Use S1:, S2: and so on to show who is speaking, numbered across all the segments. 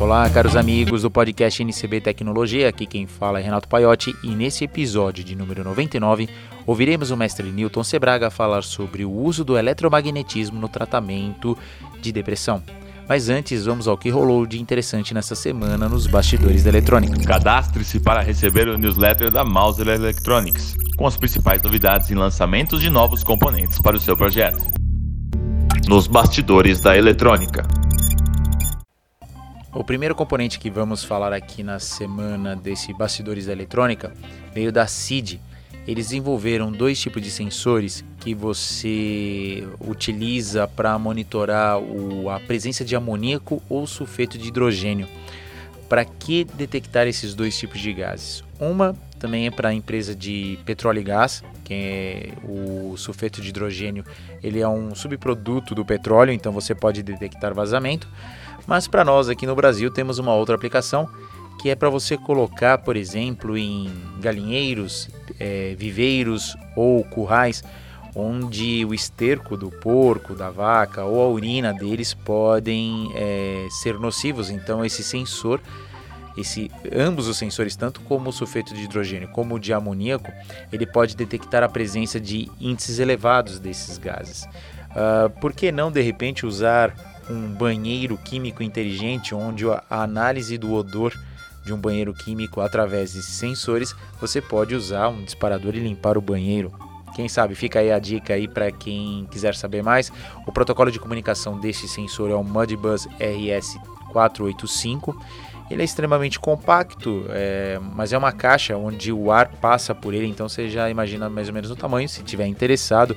S1: Olá, caros amigos do podcast NCB Tecnologia, aqui quem fala é Renato Paiotti e nesse episódio de número 99 ouviremos o mestre Newton Sebraga falar sobre o uso do eletromagnetismo no tratamento de depressão. Mas antes, vamos ao que rolou de interessante nessa semana nos bastidores da eletrônica.
S2: Cadastre-se para receber o newsletter da Mauser Electronics, com as principais novidades e lançamentos de novos componentes para o seu projeto. Nos bastidores da eletrônica.
S1: O primeiro componente que vamos falar aqui na semana desse Bastidores da Eletrônica veio da CID. Eles desenvolveram dois tipos de sensores que você utiliza para monitorar o, a presença de amoníaco ou sulfeto de hidrogênio. Para que detectar esses dois tipos de gases? Uma também é para a empresa de petróleo e gás, que é o sulfeto de hidrogênio, ele é um subproduto do petróleo, então você pode detectar vazamento. Mas para nós aqui no Brasil temos uma outra aplicação que é para você colocar, por exemplo, em galinheiros, é, viveiros ou currais, onde o esterco do porco, da vaca ou a urina deles podem é, ser nocivos. Então esse sensor, esse, ambos os sensores, tanto como o sulfeto de hidrogênio como o de amoníaco, ele pode detectar a presença de índices elevados desses gases. Uh, por que não de repente usar um banheiro químico inteligente onde a análise do odor de um banheiro químico através de sensores, você pode usar um disparador e limpar o banheiro. Quem sabe fica aí a dica aí para quem quiser saber mais. O protocolo de comunicação desse sensor é o Modbus RS485. Ele é extremamente compacto, é, mas é uma caixa onde o ar passa por ele, então você já imagina mais ou menos o tamanho. Se tiver interessado,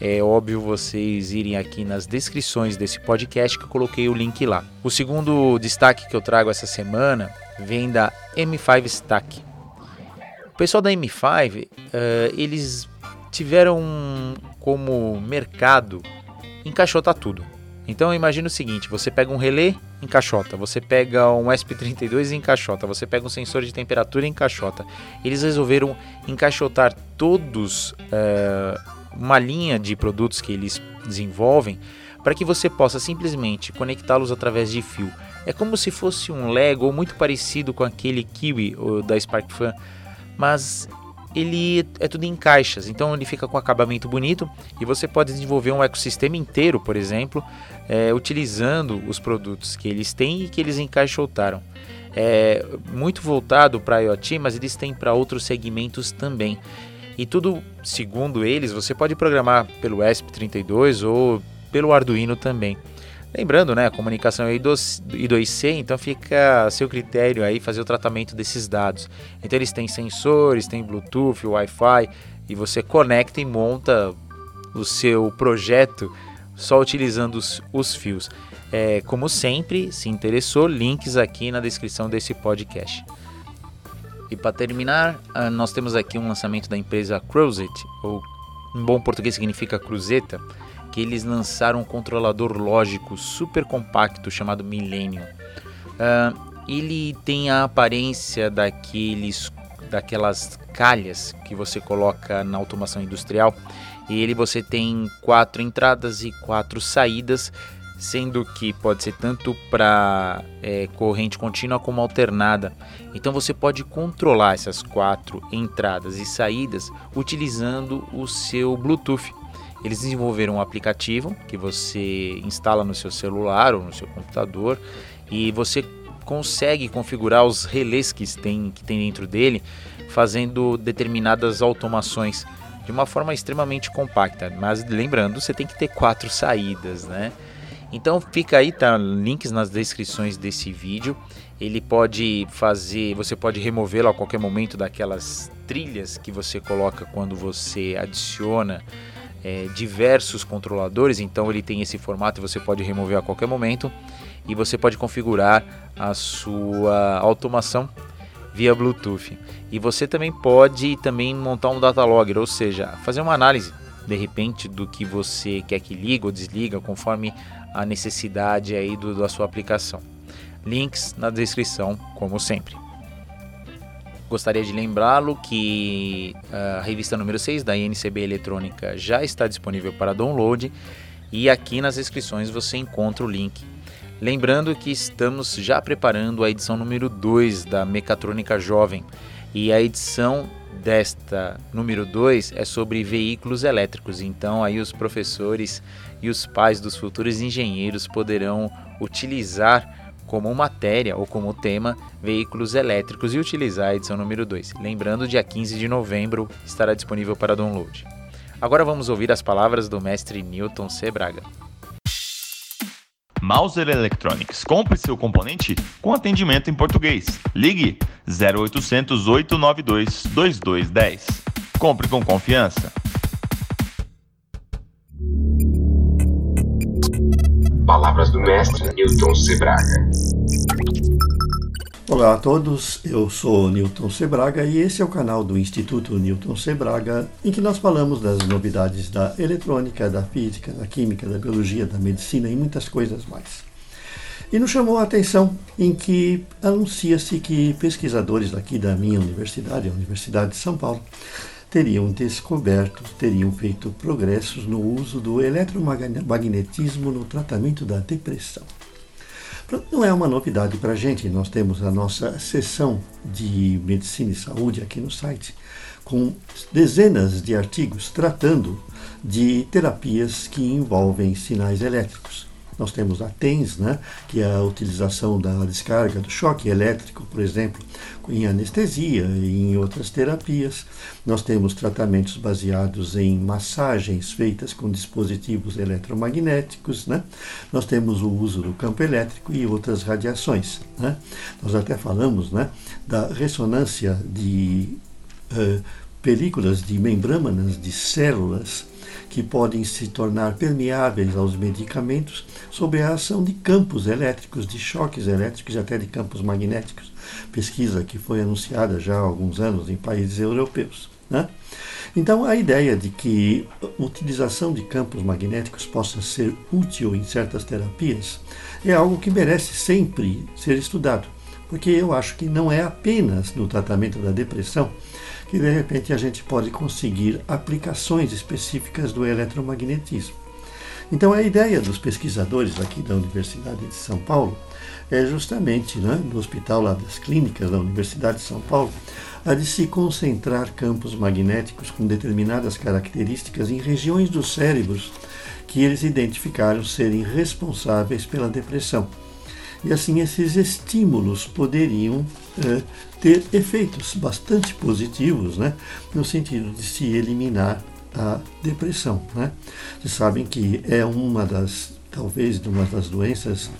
S1: é óbvio vocês irem aqui nas descrições desse podcast que eu coloquei o link lá. O segundo destaque que eu trago essa semana vem da M5 Stack. O pessoal da M5, uh, eh, eles tiveram como mercado encaixotar tudo. Então imagina o seguinte, você pega um relé, encaixota, você pega um SP32 e encaixota, você pega um sensor de temperatura e encaixota. Eles resolveram encaixotar todos uh, uma linha de produtos que eles desenvolvem para que você possa simplesmente conectá-los através de fio. É como se fosse um Lego muito parecido com aquele Kiwi da SparkFun, mas ele é tudo em caixas, então ele fica com acabamento bonito e você pode desenvolver um ecossistema inteiro, por exemplo, é, utilizando os produtos que eles têm e que eles encaixotaram. É muito voltado para IoT, mas eles têm para outros segmentos também. E tudo, segundo eles, você pode programar pelo ESP32 ou pelo Arduino também. Lembrando, né, a comunicação é I2C, então fica a seu critério aí fazer o tratamento desses dados. Então eles têm sensores, tem Bluetooth, Wi-Fi e você conecta e monta o seu projeto só utilizando os, os fios. É, como sempre, se interessou, links aqui na descrição desse podcast. E para terminar, ah, nós temos aqui um lançamento da empresa Cruzet, ou em bom português significa cruzeta, que eles lançaram um controlador lógico super compacto chamado Millennium. Uh, ele tem a aparência daqueles, daquelas calhas que você coloca na automação industrial. E ele você tem quatro entradas e quatro saídas sendo que pode ser tanto para é, corrente contínua como alternada. Então você pode controlar essas quatro entradas e saídas utilizando o seu Bluetooth. Eles desenvolveram um aplicativo que você instala no seu celular ou no seu computador e você consegue configurar os relés que tem, que tem dentro dele, fazendo determinadas automações de uma forma extremamente compacta. Mas lembrando, você tem que ter quatro saídas, né? Então fica aí, tá? Links nas descrições desse vídeo. Ele pode fazer, você pode removê-lo a qualquer momento daquelas trilhas que você coloca quando você adiciona é, diversos controladores. Então ele tem esse formato e você pode remover a qualquer momento. E você pode configurar a sua automação via Bluetooth. E você também pode também montar um data logger, ou seja, fazer uma análise de repente do que você quer que liga ou desliga conforme a necessidade aí do, da sua aplicação. Links na descrição, como sempre. Gostaria de lembrá-lo que a revista número 6 da INCB Eletrônica já está disponível para download e aqui nas descrições você encontra o link. Lembrando que estamos já preparando a edição número 2 da Mecatrônica Jovem e a edição desta número 2 é sobre veículos elétricos. Então aí os professores e os pais dos futuros engenheiros poderão utilizar como matéria ou como tema veículos elétricos e utilizar a edição número 2. Lembrando, dia 15 de novembro estará disponível para download. Agora vamos ouvir as palavras do mestre Newton C. Braga.
S2: Mauser Electronics. Compre seu componente com atendimento em português. Ligue 0800 892 2210. Compre com confiança.
S3: Palavras do mestre Newton Sebraga.
S4: Olá a todos, eu sou Newton Sebraga e esse é o canal do Instituto Newton Sebraga, em que nós falamos das novidades da eletrônica, da física, da química, da biologia, da medicina e muitas coisas mais. E nos chamou a atenção em que anuncia-se que pesquisadores daqui da minha universidade, a Universidade de São Paulo, teriam descoberto, teriam feito progressos no uso do eletromagnetismo no tratamento da depressão. Não é uma novidade para a gente, nós temos a nossa seção de medicina e saúde aqui no site, com dezenas de artigos tratando de terapias que envolvem sinais elétricos. Nós temos a TENS, né, que é a utilização da descarga do choque elétrico, por exemplo, em anestesia e em outras terapias. Nós temos tratamentos baseados em massagens feitas com dispositivos eletromagnéticos. Né? Nós temos o uso do campo elétrico e outras radiações. Né? Nós até falamos né, da ressonância de uh, películas de membranas de células que podem se tornar permeáveis aos medicamentos sob a ação de campos elétricos, de choques elétricos e até de campos magnéticos. Pesquisa que foi anunciada já há alguns anos em países europeus. Né? Então, a ideia de que a utilização de campos magnéticos possa ser útil em certas terapias é algo que merece sempre ser estudado, porque eu acho que não é apenas no tratamento da depressão que de repente a gente pode conseguir aplicações específicas do eletromagnetismo. Então a ideia dos pesquisadores aqui da Universidade de São Paulo é justamente, né, no hospital lá das clínicas da Universidade de São Paulo, a de se concentrar campos magnéticos com determinadas características em regiões dos cérebros que eles identificaram serem responsáveis pela depressão. E assim esses estímulos poderiam é, ter efeitos bastante positivos, né, no sentido de se eliminar a depressão. Né? Vocês sabem que é uma das, talvez, uma das doenças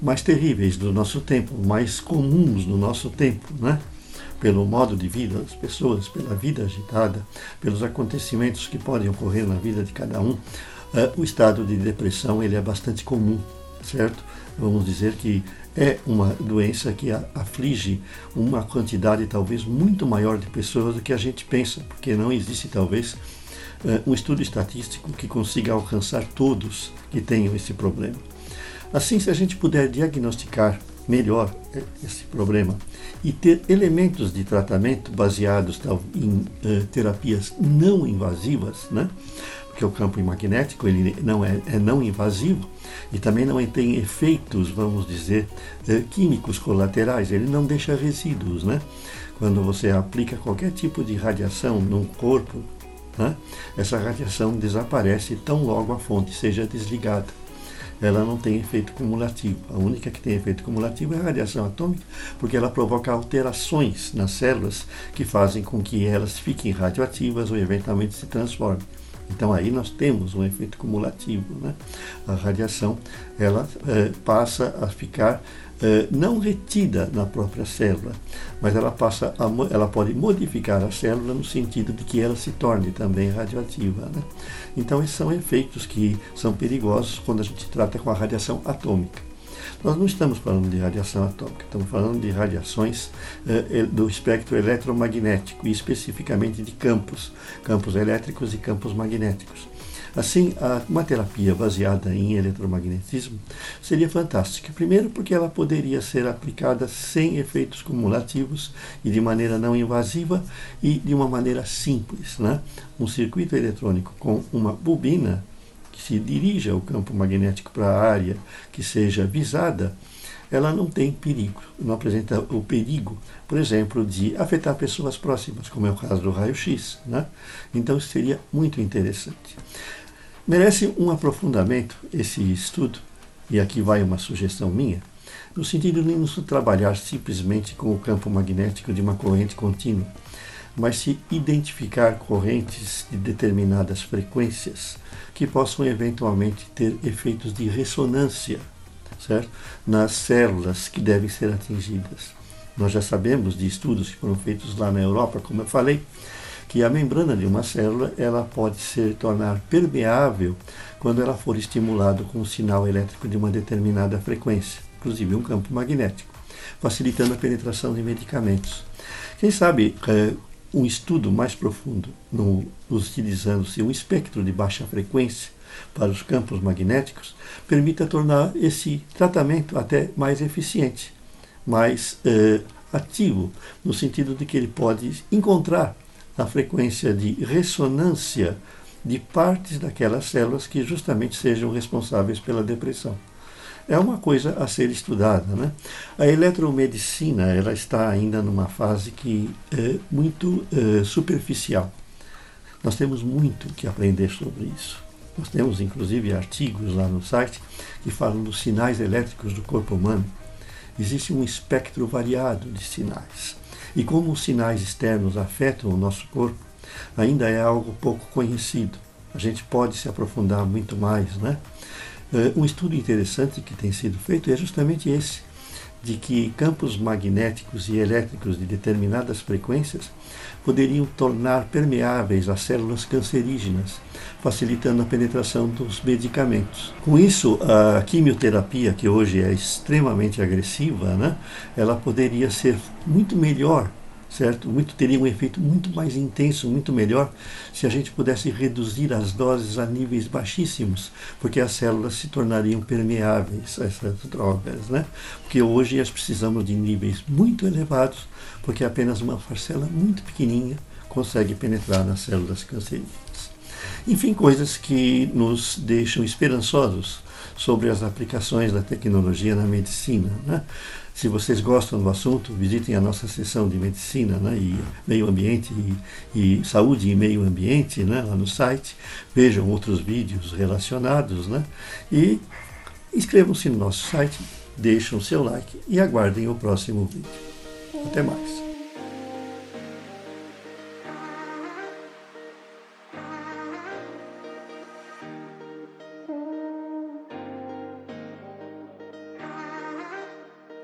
S4: mais terríveis do nosso tempo, mais comuns no nosso tempo, né? pelo modo de vida das pessoas, pela vida agitada, pelos acontecimentos que podem ocorrer na vida de cada um, uh, o estado de depressão ele é bastante comum, certo? Vamos dizer que é uma doença que aflige uma quantidade talvez muito maior de pessoas do que a gente pensa, porque não existe talvez eh, um estudo estatístico que consiga alcançar todos que tenham esse problema. Assim, se a gente puder diagnosticar melhor eh, esse problema e ter elementos de tratamento baseados em uh, terapias não invasivas, né? Porque o campo magnético ele não é, é não invasivo e também não tem efeitos, vamos dizer, uh, químicos colaterais, ele não deixa resíduos. Né? Quando você aplica qualquer tipo de radiação num corpo, né? essa radiação desaparece tão logo a fonte seja desligada ela não tem efeito cumulativo. A única que tem efeito cumulativo é a radiação atômica, porque ela provoca alterações nas células que fazem com que elas fiquem radioativas ou eventualmente se transformem. Então aí nós temos um efeito cumulativo. Né? A radiação ela é, passa a ficar é, não retida na própria célula, mas ela passa a, ela pode modificar a célula no sentido de que ela se torne também radioativa. Né? Então esses são efeitos que são perigosos quando a gente trata com a radiação atômica. Nós não estamos falando de radiação atômica, estamos falando de radiações eh, do espectro eletromagnético e especificamente de campos, campos elétricos e campos magnéticos. Assim, uma terapia baseada em eletromagnetismo seria fantástica. Primeiro, porque ela poderia ser aplicada sem efeitos cumulativos e de maneira não invasiva e de uma maneira simples. Né? Um circuito eletrônico com uma bobina se dirija o campo magnético para a área que seja visada, ela não tem perigo, não apresenta o perigo, por exemplo, de afetar pessoas próximas, como é o caso do raio-x. Né? Então, isso seria muito interessante. Merece um aprofundamento esse estudo, e aqui vai uma sugestão minha, no sentido de não se trabalhar simplesmente com o campo magnético de uma corrente contínua, mas se identificar correntes de determinadas frequências que possam eventualmente ter efeitos de ressonância certo? nas células que devem ser atingidas. Nós já sabemos de estudos que foram feitos lá na Europa, como eu falei, que a membrana de uma célula ela pode se tornar permeável quando ela for estimulada com um sinal elétrico de uma determinada frequência, inclusive um campo magnético, facilitando a penetração de medicamentos. Quem sabe é, um estudo mais profundo, no, utilizando-se um espectro de baixa frequência, para os campos magnéticos permita tornar esse tratamento até mais eficiente, mais eh, ativo, no sentido de que ele pode encontrar a frequência de ressonância de partes daquelas células que justamente sejam responsáveis pela depressão. É uma coisa a ser estudada. Né? A eletromedicina ela está ainda numa fase que é muito é, superficial. Nós temos muito que aprender sobre isso. Nós temos inclusive artigos lá no site que falam dos sinais elétricos do corpo humano. Existe um espectro variado de sinais. E como os sinais externos afetam o nosso corpo, ainda é algo pouco conhecido. A gente pode se aprofundar muito mais, né? Eh, um estudo interessante que tem sido feito é justamente esse, de que campos magnéticos e elétricos de determinadas frequências poderiam tornar permeáveis as células cancerígenas, facilitando a penetração dos medicamentos. Com isso, a quimioterapia, que hoje é extremamente agressiva, né, ela poderia ser muito melhor certo? Muito teria um efeito muito mais intenso, muito melhor, se a gente pudesse reduzir as doses a níveis baixíssimos, porque as células se tornariam permeáveis a essas drogas, né? Porque hoje nós precisamos de níveis muito elevados, porque apenas uma parcela muito pequenininha consegue penetrar nas células cancerígenas. Enfim, coisas que nos deixam esperançosos sobre as aplicações da tecnologia na medicina. Né? Se vocês gostam do assunto, visitem a nossa seção de medicina né, e meio ambiente e, e saúde e meio ambiente né, lá no site. Vejam outros vídeos relacionados né, e inscrevam-se no nosso site, deixem o seu like e aguardem o próximo vídeo. Até mais.